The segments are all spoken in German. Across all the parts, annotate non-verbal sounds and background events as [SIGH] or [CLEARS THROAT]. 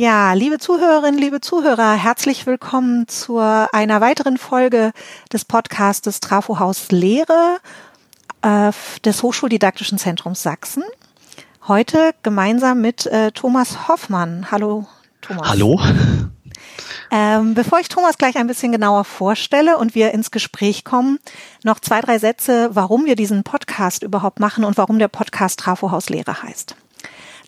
Ja, liebe Zuhörerinnen, liebe Zuhörer, herzlich willkommen zu einer weiteren Folge des Podcastes Trafohaus Lehre äh, des Hochschuldidaktischen Zentrums Sachsen. Heute gemeinsam mit äh, Thomas Hoffmann. Hallo, Thomas. Hallo. Ähm, bevor ich Thomas gleich ein bisschen genauer vorstelle und wir ins Gespräch kommen, noch zwei, drei Sätze, warum wir diesen Podcast überhaupt machen und warum der Podcast Trafohaus Lehre heißt.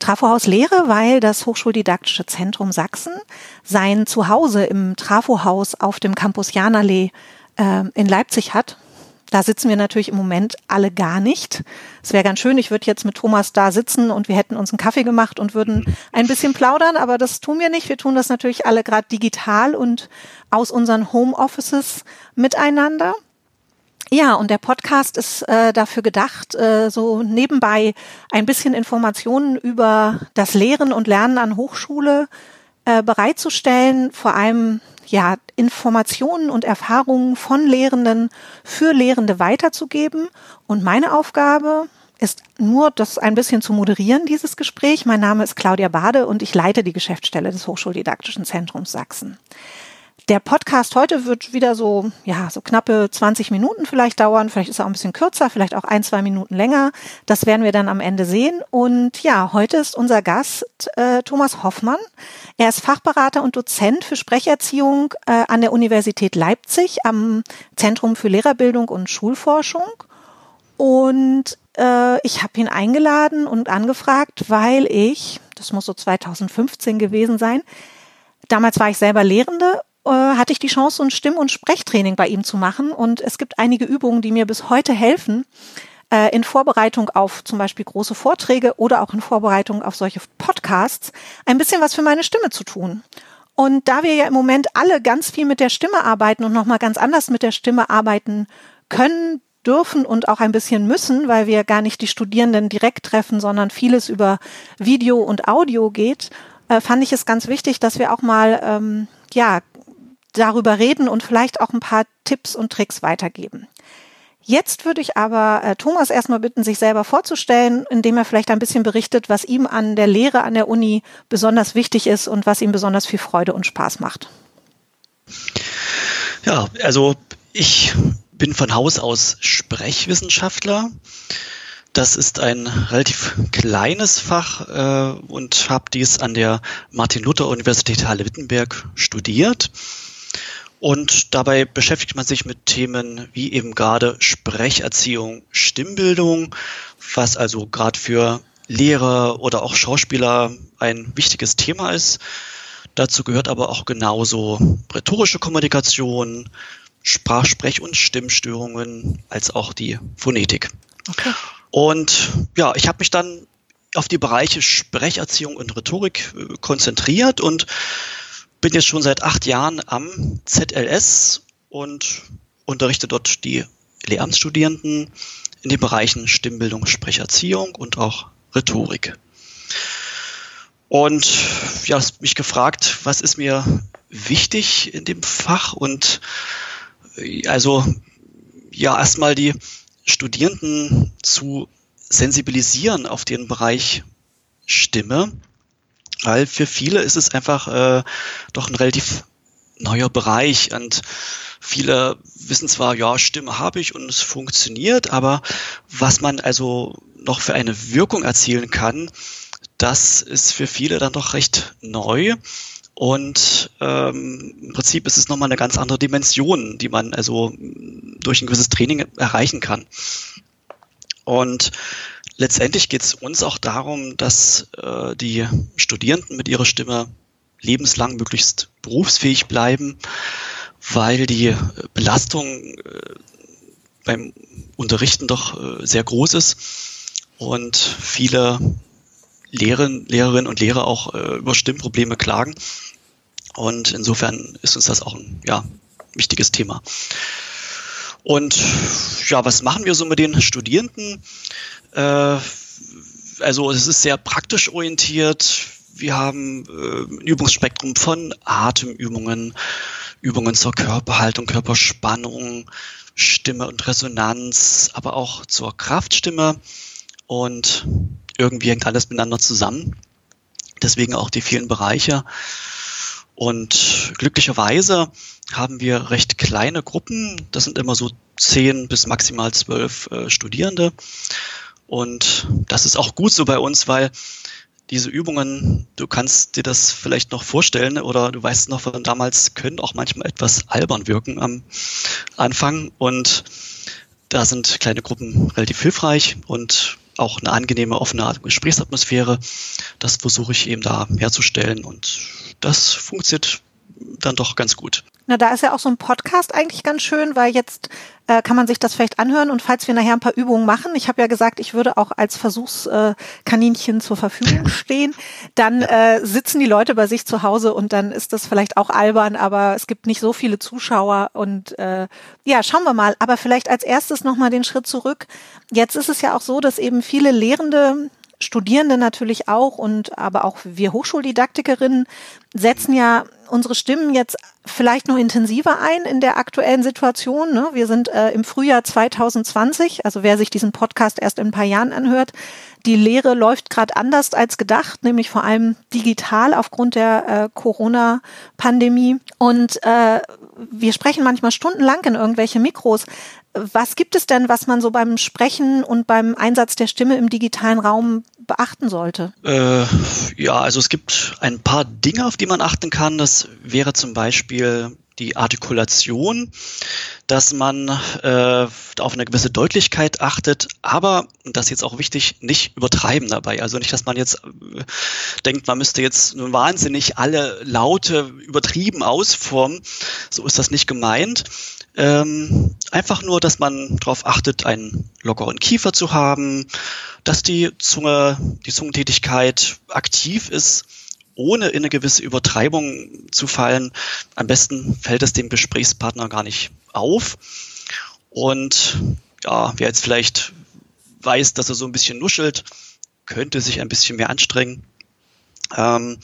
Trafohaus Lehre, weil das Hochschuldidaktische Zentrum Sachsen sein Zuhause im Trafohaus auf dem Campus Janallee äh, in Leipzig hat. Da sitzen wir natürlich im Moment alle gar nicht. Es wäre ganz schön, ich würde jetzt mit Thomas da sitzen und wir hätten uns einen Kaffee gemacht und würden ein bisschen plaudern, aber das tun wir nicht. Wir tun das natürlich alle gerade digital und aus unseren Homeoffices miteinander. Ja, und der Podcast ist äh, dafür gedacht, äh, so nebenbei ein bisschen Informationen über das Lehren und Lernen an Hochschule äh, bereitzustellen, vor allem ja Informationen und Erfahrungen von Lehrenden für Lehrende weiterzugeben. Und meine Aufgabe ist nur, das ein bisschen zu moderieren, dieses Gespräch. Mein Name ist Claudia Bade und ich leite die Geschäftsstelle des Hochschuldidaktischen Zentrums Sachsen. Der Podcast heute wird wieder so, ja, so knappe 20 Minuten vielleicht dauern. Vielleicht ist er auch ein bisschen kürzer, vielleicht auch ein, zwei Minuten länger. Das werden wir dann am Ende sehen. Und ja, heute ist unser Gast äh, Thomas Hoffmann. Er ist Fachberater und Dozent für Sprecherziehung äh, an der Universität Leipzig am Zentrum für Lehrerbildung und Schulforschung. Und äh, ich habe ihn eingeladen und angefragt, weil ich, das muss so 2015 gewesen sein, damals war ich selber Lehrende äh, hatte ich die Chance, ein Stimm- und Sprechtraining bei ihm zu machen. Und es gibt einige Übungen, die mir bis heute helfen, äh, in Vorbereitung auf zum Beispiel große Vorträge oder auch in Vorbereitung auf solche Podcasts, ein bisschen was für meine Stimme zu tun. Und da wir ja im Moment alle ganz viel mit der Stimme arbeiten und nochmal ganz anders mit der Stimme arbeiten können, dürfen und auch ein bisschen müssen, weil wir gar nicht die Studierenden direkt treffen, sondern vieles über Video und Audio geht, äh, fand ich es ganz wichtig, dass wir auch mal ähm, ja darüber reden und vielleicht auch ein paar Tipps und Tricks weitergeben. Jetzt würde ich aber äh, Thomas erstmal bitten, sich selber vorzustellen, indem er vielleicht ein bisschen berichtet, was ihm an der Lehre an der Uni besonders wichtig ist und was ihm besonders viel Freude und Spaß macht. Ja, also ich bin von Haus aus Sprechwissenschaftler. Das ist ein relativ kleines Fach äh, und habe dies an der Martin-Luther-Universität Halle-Wittenberg studiert. Und dabei beschäftigt man sich mit Themen wie eben gerade Sprecherziehung, Stimmbildung, was also gerade für Lehrer oder auch Schauspieler ein wichtiges Thema ist. Dazu gehört aber auch genauso rhetorische Kommunikation, Sprach-, Sprech- und Stimmstörungen als auch die Phonetik. Okay. Und ja, ich habe mich dann auf die Bereiche Sprecherziehung und Rhetorik äh, konzentriert und bin jetzt schon seit acht Jahren am ZLS und unterrichte dort die Lehramtsstudierenden in den Bereichen Stimmbildung, Sprecherziehung und auch Rhetorik. Und ja, hast mich gefragt, was ist mir wichtig in dem Fach und äh, also ja, erstmal die Studierenden zu sensibilisieren auf den Bereich Stimme weil für viele ist es einfach äh, doch ein relativ neuer Bereich und viele wissen zwar, ja, Stimme habe ich und es funktioniert, aber was man also noch für eine Wirkung erzielen kann, das ist für viele dann doch recht neu. Und ähm, im Prinzip ist es nochmal eine ganz andere Dimension, die man also durch ein gewisses Training erreichen kann. Und letztendlich geht es uns auch darum, dass äh, die Studierenden mit ihrer Stimme lebenslang möglichst berufsfähig bleiben, weil die Belastung äh, beim Unterrichten doch äh, sehr groß ist und viele Lehrerinnen, Lehrerinnen und Lehrer auch äh, über Stimmprobleme klagen. Und insofern ist uns das auch ein ja, wichtiges Thema. Und ja, was machen wir so mit den Studierenden? Äh, also es ist sehr praktisch orientiert. Wir haben äh, ein Übungsspektrum von Atemübungen, Übungen zur Körperhaltung, Körperspannung, Stimme und Resonanz, aber auch zur Kraftstimme. Und irgendwie hängt alles miteinander zusammen. Deswegen auch die vielen Bereiche. Und glücklicherweise haben wir recht kleine Gruppen. Das sind immer so zehn bis maximal zwölf äh, Studierende. Und das ist auch gut so bei uns, weil diese Übungen, du kannst dir das vielleicht noch vorstellen oder du weißt noch von damals, können auch manchmal etwas albern wirken am Anfang. Und da sind kleine Gruppen relativ hilfreich und auch eine angenehme, offene Gesprächsatmosphäre. Das versuche ich eben da herzustellen und das funktioniert dann doch ganz gut. Na, da ist ja auch so ein Podcast eigentlich ganz schön, weil jetzt äh, kann man sich das vielleicht anhören und falls wir nachher ein paar Übungen machen, ich habe ja gesagt, ich würde auch als Versuchskaninchen zur Verfügung [LAUGHS] stehen, dann äh, sitzen die Leute bei sich zu Hause und dann ist das vielleicht auch albern, aber es gibt nicht so viele Zuschauer und äh, ja, schauen wir mal. Aber vielleicht als erstes nochmal den Schritt zurück. Jetzt ist es ja auch so, dass eben viele Lehrende Studierende natürlich auch und aber auch wir Hochschuldidaktikerinnen setzen ja unsere Stimmen jetzt vielleicht noch intensiver ein in der aktuellen Situation. Ne? Wir sind äh, im Frühjahr 2020, also wer sich diesen Podcast erst in ein paar Jahren anhört, die Lehre läuft gerade anders als gedacht, nämlich vor allem digital aufgrund der äh, Corona-Pandemie. Und äh, wir sprechen manchmal stundenlang in irgendwelche Mikros. Was gibt es denn, was man so beim Sprechen und beim Einsatz der Stimme im digitalen Raum beachten sollte? Äh, ja, also es gibt ein paar Dinge, auf die man achten kann. Das wäre zum Beispiel die Artikulation, dass man äh, auf eine gewisse Deutlichkeit achtet, aber, das ist jetzt auch wichtig, nicht übertreiben dabei. Also nicht, dass man jetzt äh, denkt, man müsste jetzt wahnsinnig alle Laute übertrieben ausformen. So ist das nicht gemeint. Ähm, einfach nur, dass man darauf achtet, einen lockeren Kiefer zu haben, dass die Zunge, die Zungentätigkeit aktiv ist, ohne in eine gewisse Übertreibung zu fallen. Am besten fällt es dem Gesprächspartner gar nicht auf. Und ja, wer jetzt vielleicht weiß, dass er so ein bisschen nuschelt, könnte sich ein bisschen mehr anstrengen. Ähm,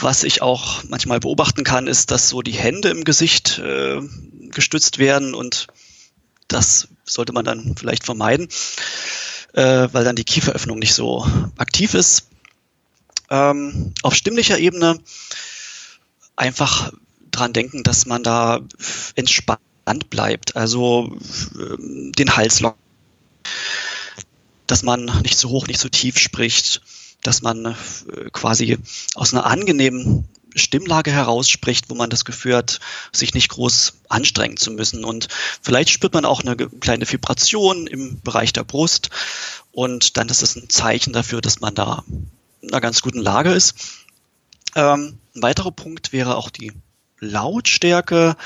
was ich auch manchmal beobachten kann, ist, dass so die Hände im Gesicht äh, gestützt werden und das sollte man dann vielleicht vermeiden, äh, weil dann die Kieferöffnung nicht so aktiv ist. Ähm, auf stimmlicher Ebene einfach dran denken, dass man da entspannt bleibt, also äh, den Hals lockern, dass man nicht zu hoch, nicht zu tief spricht, dass man äh, quasi aus einer angenehmen Stimmlage herausspricht, wo man das Gefühl hat, sich nicht groß anstrengen zu müssen. Und vielleicht spürt man auch eine kleine Vibration im Bereich der Brust. Und dann ist es ein Zeichen dafür, dass man da in einer ganz guten Lage ist. Ähm, ein weiterer Punkt wäre auch die Lautstärke.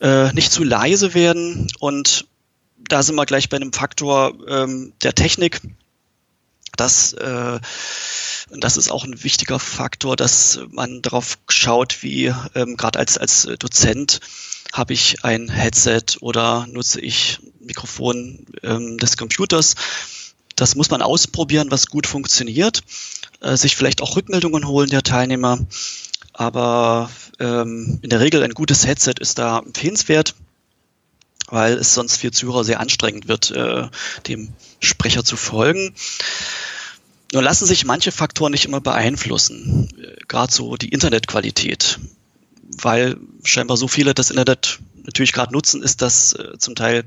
Äh, nicht zu leise werden. Und da sind wir gleich bei einem Faktor ähm, der Technik das, äh, das ist auch ein wichtiger Faktor, dass man darauf schaut, wie ähm, gerade als, als Dozent habe ich ein Headset oder nutze ich Mikrofon ähm, des Computers. Das muss man ausprobieren, was gut funktioniert. Äh, sich vielleicht auch Rückmeldungen holen der Teilnehmer. Aber ähm, in der Regel ein gutes Headset ist da empfehlenswert weil es sonst für Zuhörer sehr anstrengend wird, äh, dem Sprecher zu folgen. Nur lassen sich manche Faktoren nicht immer beeinflussen, gerade so die Internetqualität, weil scheinbar so viele das Internet natürlich gerade nutzen, ist das äh, zum Teil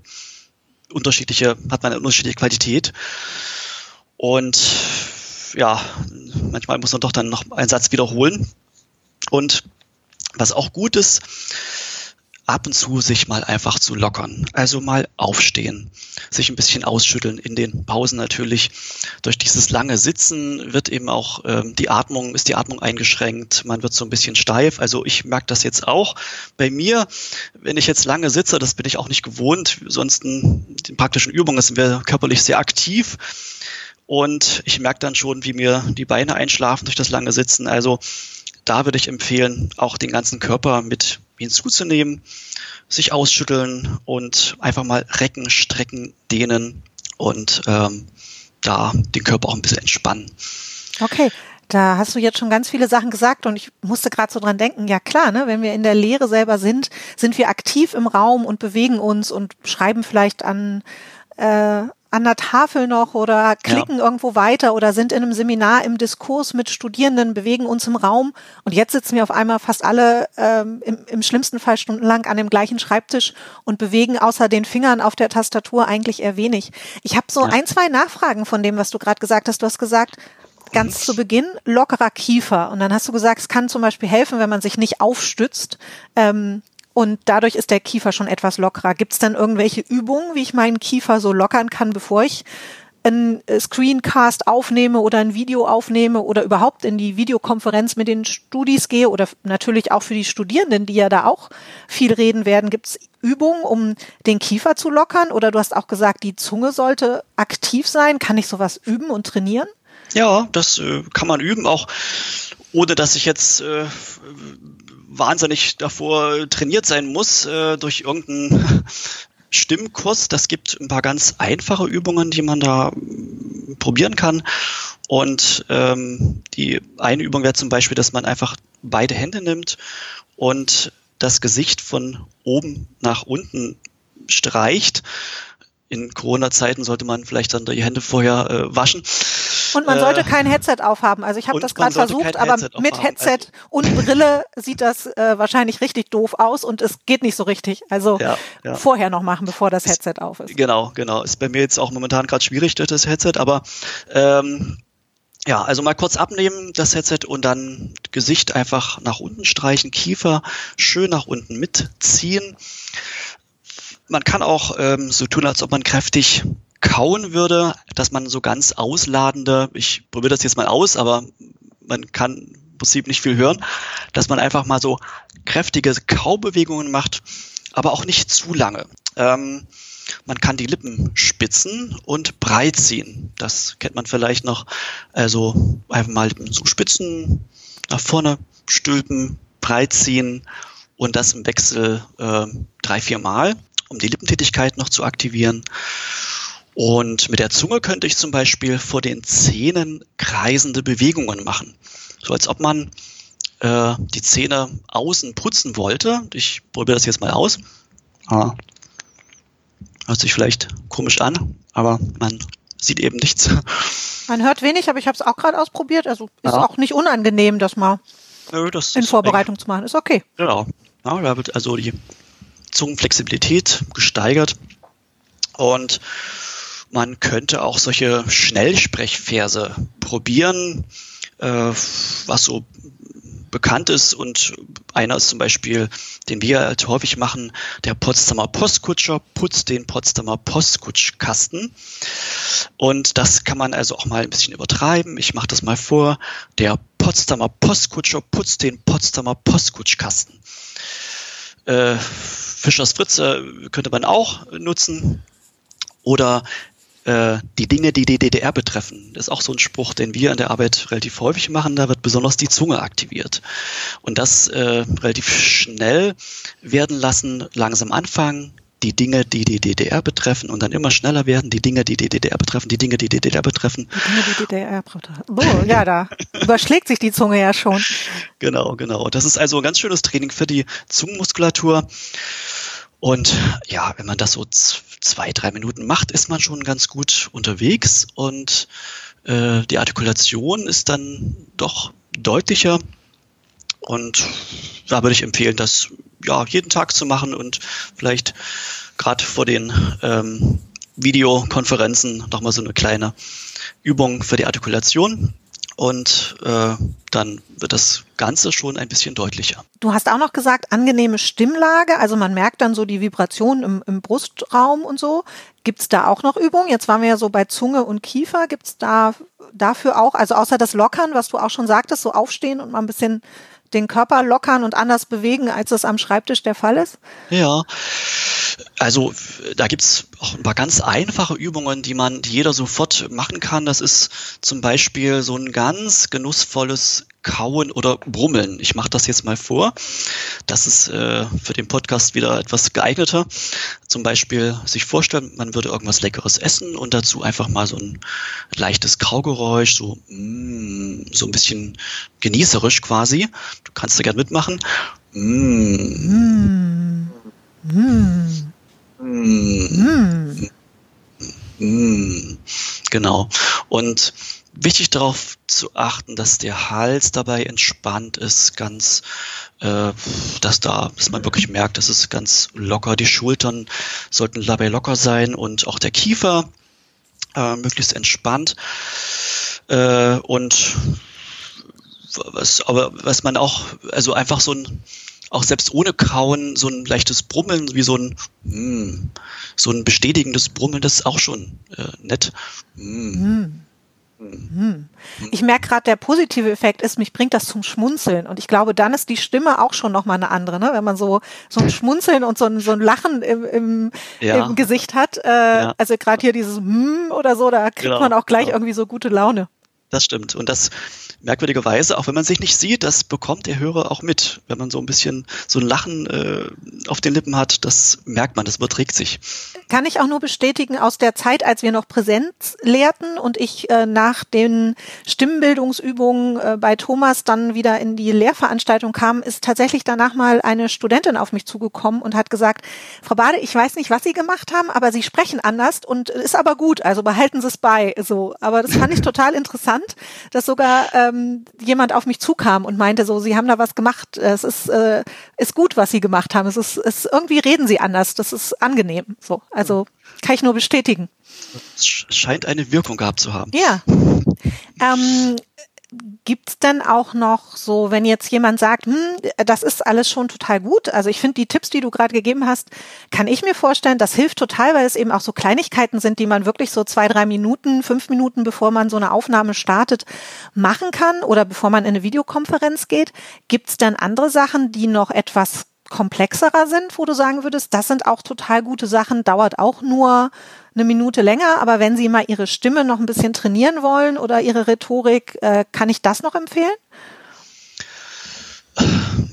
unterschiedliche, hat man eine unterschiedliche Qualität. Und ja, manchmal muss man doch dann noch einen Satz wiederholen. Und was auch gut ist, ab und zu sich mal einfach zu lockern. Also mal aufstehen, sich ein bisschen ausschütteln in den Pausen natürlich. Durch dieses lange Sitzen wird eben auch ähm, die Atmung, ist die Atmung eingeschränkt, man wird so ein bisschen steif. Also ich merke das jetzt auch bei mir, wenn ich jetzt lange sitze, das bin ich auch nicht gewohnt, sonst in den praktischen Übungen sind wir körperlich sehr aktiv. Und ich merke dann schon, wie mir die Beine einschlafen durch das lange Sitzen. Also da würde ich empfehlen, auch den ganzen Körper mit hinzuzunehmen, sich ausschütteln und einfach mal recken, strecken, dehnen und ähm, da den Körper auch ein bisschen entspannen. Okay. Da hast du jetzt schon ganz viele Sachen gesagt und ich musste gerade so dran denken, ja klar, ne, wenn wir in der Lehre selber sind, sind wir aktiv im Raum und bewegen uns und schreiben vielleicht an äh, an der Tafel noch oder klicken ja. irgendwo weiter oder sind in einem Seminar im Diskurs mit Studierenden, bewegen uns im Raum und jetzt sitzen wir auf einmal fast alle ähm, im, im schlimmsten Fall stundenlang an dem gleichen Schreibtisch und bewegen außer den Fingern auf der Tastatur eigentlich eher wenig. Ich habe so ja. ein, zwei Nachfragen von dem, was du gerade gesagt hast. Du hast gesagt, ganz zu Beginn lockerer Kiefer. Und dann hast du gesagt, es kann zum Beispiel helfen, wenn man sich nicht aufstützt. Ähm, und dadurch ist der Kiefer schon etwas lockerer. Gibt es dann irgendwelche Übungen, wie ich meinen Kiefer so lockern kann, bevor ich ein Screencast aufnehme oder ein Video aufnehme oder überhaupt in die Videokonferenz mit den Studis gehe oder natürlich auch für die Studierenden, die ja da auch viel reden werden, gibt es Übungen, um den Kiefer zu lockern? Oder du hast auch gesagt, die Zunge sollte aktiv sein. Kann ich sowas üben und trainieren? Ja, das äh, kann man üben, auch ohne dass ich jetzt äh, wahnsinnig davor trainiert sein muss äh, durch irgendeinen [LAUGHS] Stimmkurs. Das gibt ein paar ganz einfache Übungen, die man da mm, probieren kann. Und ähm, die eine Übung wäre zum Beispiel, dass man einfach beide Hände nimmt und das Gesicht von oben nach unten streicht in Corona-Zeiten sollte man vielleicht dann die Hände vorher äh, waschen. Und man sollte äh, kein Headset aufhaben. Also ich habe das gerade versucht, aber Headset mit Headset also. und Brille sieht das äh, wahrscheinlich richtig doof aus und es geht nicht so richtig. Also ja, ja. vorher noch machen, bevor das Headset ist, auf ist. Genau, genau. Ist bei mir jetzt auch momentan gerade schwierig durch das Headset, aber ähm, ja, also mal kurz abnehmen, das Headset und dann Gesicht einfach nach unten streichen, Kiefer schön nach unten mitziehen. Man kann auch ähm, so tun, als ob man kräftig kauen würde, dass man so ganz ausladende, ich probiere das jetzt mal aus, aber man kann im Prinzip nicht viel hören, dass man einfach mal so kräftige Kaubewegungen macht, aber auch nicht zu lange. Ähm, man kann die Lippen spitzen und breit ziehen. Das kennt man vielleicht noch. Also einfach mal so spitzen, nach vorne stülpen, breit ziehen und das im Wechsel äh, drei, vier Mal um die Lippentätigkeit noch zu aktivieren. Und mit der Zunge könnte ich zum Beispiel vor den Zähnen kreisende Bewegungen machen. So als ob man äh, die Zähne außen putzen wollte. Ich probiere das jetzt mal aus. Ah. Hört sich vielleicht komisch an, aber man sieht eben nichts. Man hört wenig, aber ich habe es auch gerade ausprobiert. Also ist ja. auch nicht unangenehm, das mal ja, das in Vorbereitung zu machen. Ist okay. Genau. Ja, da wird also die Zungenflexibilität gesteigert. Und man könnte auch solche Schnellsprechverse probieren, äh, was so bekannt ist und einer ist zum Beispiel, den wir halt häufig machen, der Potsdamer Postkutscher putzt den Potsdamer Postkutschkasten und das kann man also auch mal ein bisschen übertreiben. Ich mache das mal vor. Der Potsdamer Postkutscher putzt den Potsdamer Postkutschkasten. Äh, Fischers Fritze könnte man auch nutzen. Oder äh, die Dinge, die die DDR betreffen. Das ist auch so ein Spruch, den wir in der Arbeit relativ häufig machen. Da wird besonders die Zunge aktiviert. Und das äh, relativ schnell werden lassen, langsam anfangen, die Dinge, die die DDR betreffen und dann immer schneller werden, die Dinge, die die DDR betreffen, die Dinge, die die DDR betreffen. Die Dinge, die DDR betreffen. Oh, ja, da [LAUGHS] überschlägt sich die Zunge ja schon. Genau, genau. Das ist also ein ganz schönes Training für die Zungenmuskulatur. Und ja, wenn man das so zwei, drei Minuten macht, ist man schon ganz gut unterwegs und äh, die Artikulation ist dann doch deutlicher. Und da würde ich empfehlen, das ja jeden Tag zu machen und vielleicht gerade vor den ähm, Videokonferenzen nochmal so eine kleine Übung für die Artikulation und äh, dann wird das Ganze schon ein bisschen deutlicher. Du hast auch noch gesagt, angenehme Stimmlage, also man merkt dann so die Vibration im, im Brustraum und so. Gibt es da auch noch Übungen? Jetzt waren wir ja so bei Zunge und Kiefer. Gibt es da dafür auch, also außer das Lockern, was du auch schon sagtest, so aufstehen und mal ein bisschen den Körper lockern und anders bewegen, als es am Schreibtisch der Fall ist? Ja, also da gibt's auch ein paar ganz einfache Übungen, die man, die jeder sofort machen kann. Das ist zum Beispiel so ein ganz genussvolles Kauen oder Brummeln. Ich mache das jetzt mal vor. Das ist äh, für den Podcast wieder etwas geeigneter. Zum Beispiel sich vorstellen, man würde irgendwas Leckeres essen und dazu einfach mal so ein leichtes Kaugeräusch, so, mm, so ein bisschen genießerisch quasi. Du kannst da gerne mitmachen. Mm. Mm. Mm. Mm, genau. Und wichtig darauf zu achten, dass der Hals dabei entspannt ist, ganz, äh, dass da, dass man wirklich merkt, dass es ganz locker. Die Schultern sollten dabei locker sein und auch der Kiefer äh, möglichst entspannt. Äh, und was, aber was man auch, also einfach so ein, auch selbst ohne Kauen, so ein leichtes Brummeln, wie so ein, mm, so ein bestätigendes Brummeln, das ist auch schon äh, nett. Mm. Mm. Hm. Ich merke gerade, der positive Effekt ist, mich bringt das zum Schmunzeln. Und ich glaube, dann ist die Stimme auch schon nochmal eine andere, ne? wenn man so, so ein Schmunzeln und so ein, so ein Lachen im, im, ja. im Gesicht hat. Äh, ja. Also gerade hier dieses hm oder so, da kriegt genau, man auch gleich genau. irgendwie so gute Laune. Das stimmt. Und das merkwürdigerweise, auch wenn man sich nicht sieht, das bekommt der Hörer auch mit. Wenn man so ein bisschen so ein Lachen äh, auf den Lippen hat, das merkt man, das überträgt sich. Kann ich auch nur bestätigen aus der Zeit, als wir noch Präsenz lehrten und ich äh, nach den Stimmbildungsübungen äh, bei Thomas dann wieder in die Lehrveranstaltung kam, ist tatsächlich danach mal eine Studentin auf mich zugekommen und hat gesagt, Frau Bade, ich weiß nicht, was Sie gemacht haben, aber Sie sprechen anders und ist aber gut, also behalten Sie es bei. So, aber das fand ich total interessant, dass sogar äh, ähm, jemand auf mich zukam und meinte so, Sie haben da was gemacht. Es ist, äh, ist gut, was Sie gemacht haben. Es ist, es irgendwie reden Sie anders. Das ist angenehm. So, also kann ich nur bestätigen. Es scheint eine Wirkung gehabt zu haben. Ja. [LAUGHS] Ähm, Gibt's denn auch noch so, wenn jetzt jemand sagt, hm, das ist alles schon total gut, also ich finde die Tipps, die du gerade gegeben hast, kann ich mir vorstellen, das hilft total, weil es eben auch so Kleinigkeiten sind, die man wirklich so zwei, drei Minuten, fünf Minuten, bevor man so eine Aufnahme startet, machen kann oder bevor man in eine Videokonferenz geht. Gibt's denn andere Sachen, die noch etwas komplexerer sind, wo du sagen würdest, das sind auch total gute Sachen, dauert auch nur eine Minute länger, aber wenn Sie mal Ihre Stimme noch ein bisschen trainieren wollen oder Ihre Rhetorik, äh, kann ich das noch empfehlen?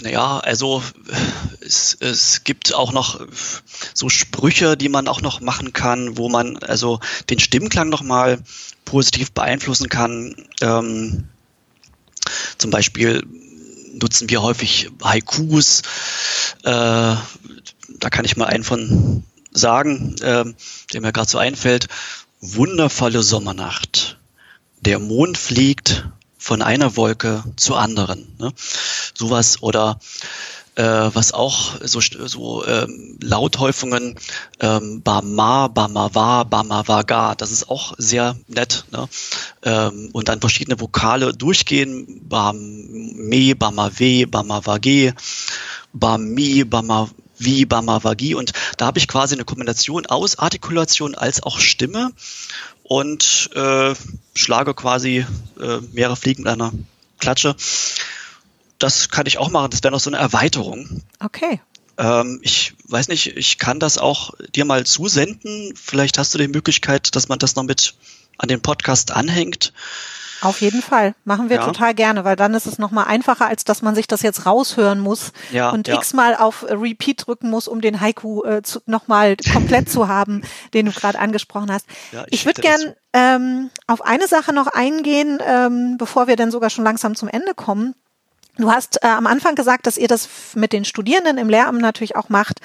Naja, also es, es gibt auch noch so Sprüche, die man auch noch machen kann, wo man also den Stimmklang nochmal positiv beeinflussen kann. Ähm, zum Beispiel nutzen wir häufig Haikus. Äh, da kann ich mal einen von sagen, äh, der mir gerade so einfällt. Wundervolle Sommernacht. Der Mond fliegt von einer Wolke zur anderen. Ne? Sowas oder äh, was auch so, so ähm, Lauthäufungen ähm, Bama, Bamava, Bamavaga, das ist auch sehr nett. Ne? Ähm, und dann verschiedene Vokale durchgehen, Bame, Bamave, Bamavage, Bami, Bama, wie Bamavagi. Und da habe ich quasi eine Kombination aus Artikulation als auch Stimme und äh, schlage quasi äh, mehrere Fliegen mit einer Klatsche. Das kann ich auch machen. Das wäre noch so eine Erweiterung. Okay. Ähm, ich weiß nicht, ich kann das auch dir mal zusenden. Vielleicht hast du die Möglichkeit, dass man das noch mit an den Podcast anhängt. Auf jeden Fall. Machen wir ja. total gerne, weil dann ist es nochmal einfacher, als dass man sich das jetzt raushören muss ja, und ja. x-mal auf Repeat drücken muss, um den Haiku äh, nochmal komplett zu haben, [LAUGHS] den du gerade angesprochen hast. Ich ich würde gern ähm, auf eine Sache noch eingehen, ähm, bevor wir dann sogar schon langsam zum Ende kommen. Du hast äh, am Anfang gesagt, dass ihr das mit den Studierenden im Lehramt natürlich auch macht,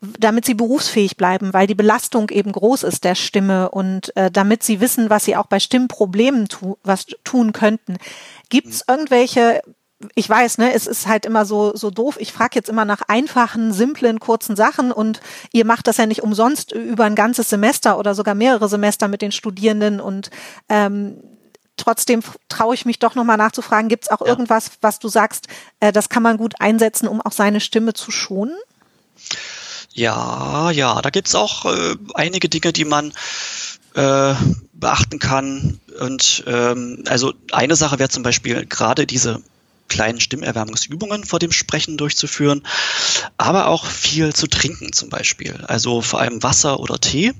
damit sie berufsfähig bleiben, weil die Belastung eben groß ist der Stimme und äh, damit sie wissen, was sie auch bei Stimmproblemen tu was tun könnten. Gibt es irgendwelche ich weiß, ne, es ist halt immer so so doof. Ich frage jetzt immer nach einfachen, simplen, kurzen Sachen und ihr macht das ja nicht umsonst über ein ganzes Semester oder sogar mehrere Semester mit den Studierenden und ähm, trotzdem traue ich mich doch nochmal nachzufragen, gibt es auch ja. irgendwas, was du sagst, äh, das kann man gut einsetzen, um auch seine Stimme zu schonen? Ja, ja, da gibt es auch äh, einige Dinge, die man äh, beachten kann. Und ähm, also eine Sache wäre zum Beispiel gerade diese kleinen Stimmerwärmungsübungen vor dem Sprechen durchzuführen, aber auch viel zu trinken zum Beispiel. Also vor allem Wasser oder Tee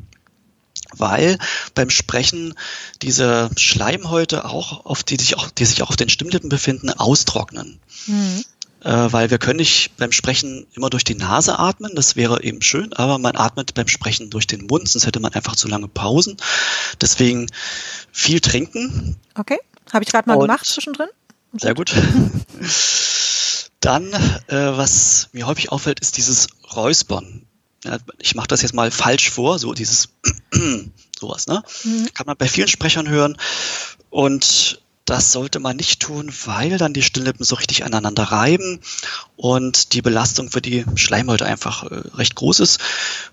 weil beim Sprechen diese Schleimhäute auch, auf die sich auch, die sich auch auf den Stimmlippen befinden, austrocknen. Mhm. Äh, weil wir können nicht beim Sprechen immer durch die Nase atmen, das wäre eben schön, aber man atmet beim Sprechen durch den Mund, sonst hätte man einfach zu lange Pausen. Deswegen viel trinken. Okay, habe ich gerade mal Und, gemacht zwischendrin. Sehr gut. [LAUGHS] Dann, äh, was mir häufig auffällt, ist dieses Räuspern ich mache das jetzt mal falsch vor, so dieses, [CLEARS THROAT] Sowas, ne? Mhm. Kann man bei vielen Sprechern hören. Und das sollte man nicht tun, weil dann die Stilllippen so richtig aneinander reiben und die Belastung für die Schleimhäute einfach äh, recht groß ist.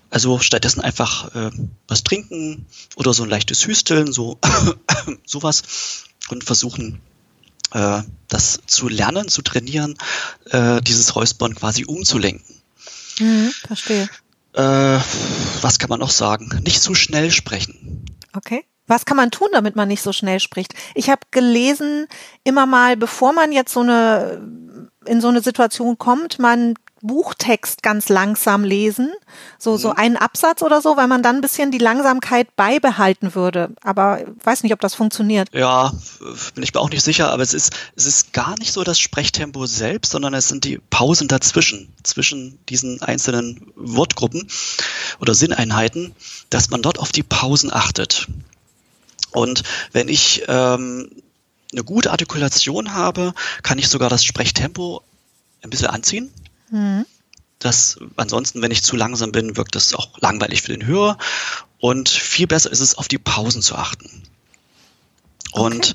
Also stattdessen einfach äh, was trinken oder so ein leichtes Hüsteln, so [CLEARS THROAT] sowas und versuchen äh, das zu lernen, zu trainieren, äh, dieses Räuspern quasi umzulenken. Mhm, verstehe. Äh, was kann man noch sagen? Nicht zu schnell sprechen. Okay. Was kann man tun, damit man nicht so schnell spricht? Ich habe gelesen, immer mal, bevor man jetzt so eine in so eine Situation kommt, man Buchtext ganz langsam lesen, so so mhm. einen Absatz oder so, weil man dann ein bisschen die Langsamkeit beibehalten würde. Aber weiß nicht, ob das funktioniert. Ja, bin ich mir auch nicht sicher, aber es ist es ist gar nicht so das Sprechtempo selbst, sondern es sind die Pausen dazwischen, zwischen diesen einzelnen Wortgruppen oder Sinneinheiten, dass man dort auf die Pausen achtet. Und wenn ich ähm, eine gute Artikulation habe, kann ich sogar das Sprechtempo ein bisschen anziehen. Mhm. Das, ansonsten, wenn ich zu langsam bin, wirkt das auch langweilig für den Hörer. Und viel besser ist es, auf die Pausen zu achten. Und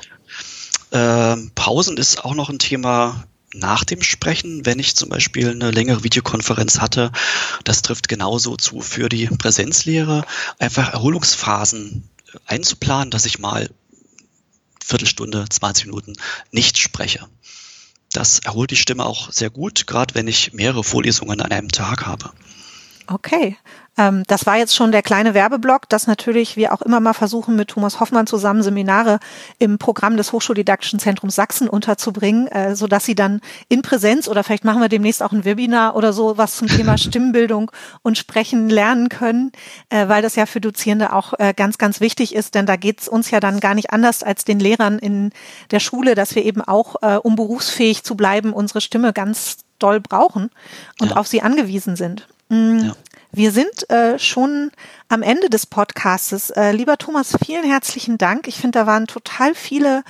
äh, Pausen ist auch noch ein Thema nach dem Sprechen, wenn ich zum Beispiel eine längere Videokonferenz hatte. Das trifft genauso zu für die Präsenzlehre. Einfach Erholungsphasen einzuplanen, dass ich mal Viertelstunde, 20 Minuten nicht spreche. Das erholt die Stimme auch sehr gut, gerade wenn ich mehrere Vorlesungen an einem Tag habe. Okay, ähm, das war jetzt schon der kleine Werbeblock, dass natürlich wir auch immer mal versuchen, mit Thomas Hoffmann zusammen Seminare im Programm des Hochschuldidaktischen Zentrums Sachsen unterzubringen, äh, so dass sie dann in Präsenz oder vielleicht machen wir demnächst auch ein Webinar oder so was zum Thema [LAUGHS] Stimmbildung und Sprechen lernen können, äh, weil das ja für Dozierende auch äh, ganz, ganz wichtig ist, denn da geht es uns ja dann gar nicht anders als den Lehrern in der Schule, dass wir eben auch, äh, um berufsfähig zu bleiben, unsere Stimme ganz doll brauchen und ja. auf sie angewiesen sind. Ja. Wir sind äh, schon am Ende des Podcastes. Äh, lieber Thomas, vielen herzlichen Dank. Ich finde, da waren total viele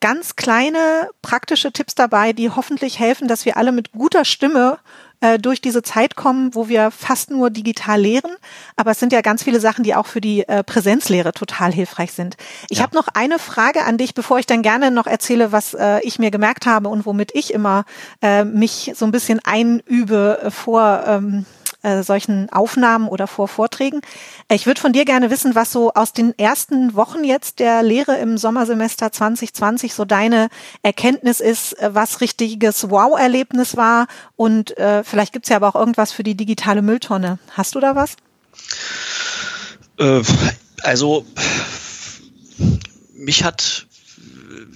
ganz kleine praktische Tipps dabei, die hoffentlich helfen, dass wir alle mit guter Stimme äh, durch diese Zeit kommen, wo wir fast nur digital lehren. Aber es sind ja ganz viele Sachen, die auch für die äh, Präsenzlehre total hilfreich sind. Ich ja. habe noch eine Frage an dich, bevor ich dann gerne noch erzähle, was äh, ich mir gemerkt habe und womit ich immer mich so ein bisschen einübe vor. Ähm, äh, solchen Aufnahmen oder vor Vorträgen. Ich würde von dir gerne wissen, was so aus den ersten Wochen jetzt der Lehre im Sommersemester 2020 so deine Erkenntnis ist, äh, was richtiges Wow-Erlebnis war und äh, vielleicht gibt's ja aber auch irgendwas für die digitale Mülltonne. Hast du da was? Äh, also mich hat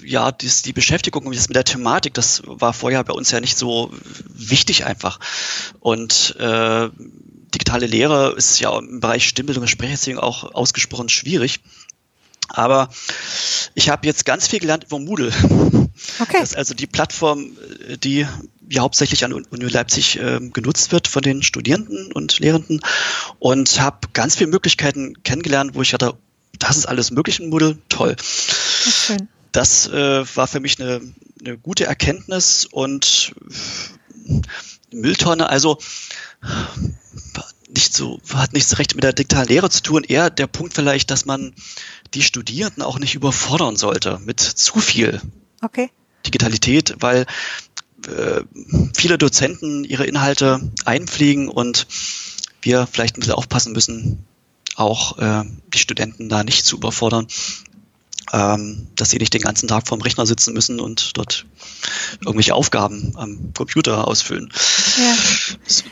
ja, dies, die Beschäftigung mit der Thematik, das war vorher bei uns ja nicht so wichtig einfach. Und äh, digitale Lehre ist ja im Bereich Stimmbildung und Sprecherziehung auch ausgesprochen schwierig. Aber ich habe jetzt ganz viel gelernt über Moodle. Okay. Das ist also die Plattform, die ja hauptsächlich an Uni Leipzig äh, genutzt wird von den Studierenden und Lehrenden und habe ganz viele Möglichkeiten kennengelernt, wo ich hatte, das ist alles möglich in Moodle, toll. Schön das äh, war für mich eine, eine gute Erkenntnis und Mülltonne, also nicht so, hat nichts recht mit der digitalen Lehre zu tun, eher der Punkt vielleicht, dass man die Studierenden auch nicht überfordern sollte mit zu viel okay. Digitalität, weil äh, viele Dozenten ihre Inhalte einfliegen und wir vielleicht ein bisschen aufpassen müssen, auch äh, die Studenten da nicht zu überfordern ähm, dass sie nicht den ganzen Tag vorm Rechner sitzen müssen und dort irgendwelche Aufgaben am Computer ausfüllen. Ja.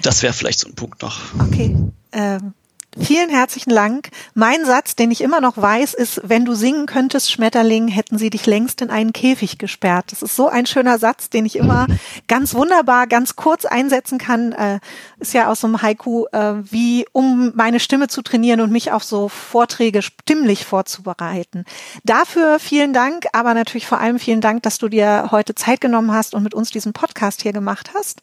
Das wäre vielleicht so ein Punkt noch. Okay. Ähm, Vielen herzlichen Dank. Mein Satz, den ich immer noch weiß, ist, wenn du singen könntest, Schmetterling, hätten sie dich längst in einen Käfig gesperrt. Das ist so ein schöner Satz, den ich immer ganz wunderbar, ganz kurz einsetzen kann. Äh, ist ja aus so einem Haiku, äh, wie um meine Stimme zu trainieren und mich auf so Vorträge stimmlich vorzubereiten. Dafür vielen Dank, aber natürlich vor allem vielen Dank, dass du dir heute Zeit genommen hast und mit uns diesen Podcast hier gemacht hast.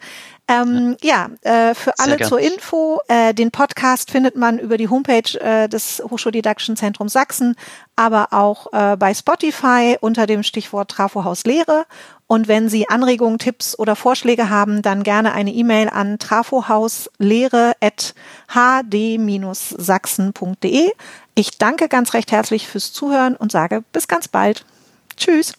Ähm, ja, äh, für alle zur Info, äh, den Podcast findet man über die Homepage äh, des Hochschuldidaktischen Zentrums Sachsen, aber auch äh, bei Spotify unter dem Stichwort Trafohaus Lehre. Und wenn Sie Anregungen, Tipps oder Vorschläge haben, dann gerne eine E-Mail an trafohauslehre.hd-sachsen.de. Ich danke ganz recht herzlich fürs Zuhören und sage bis ganz bald. Tschüss.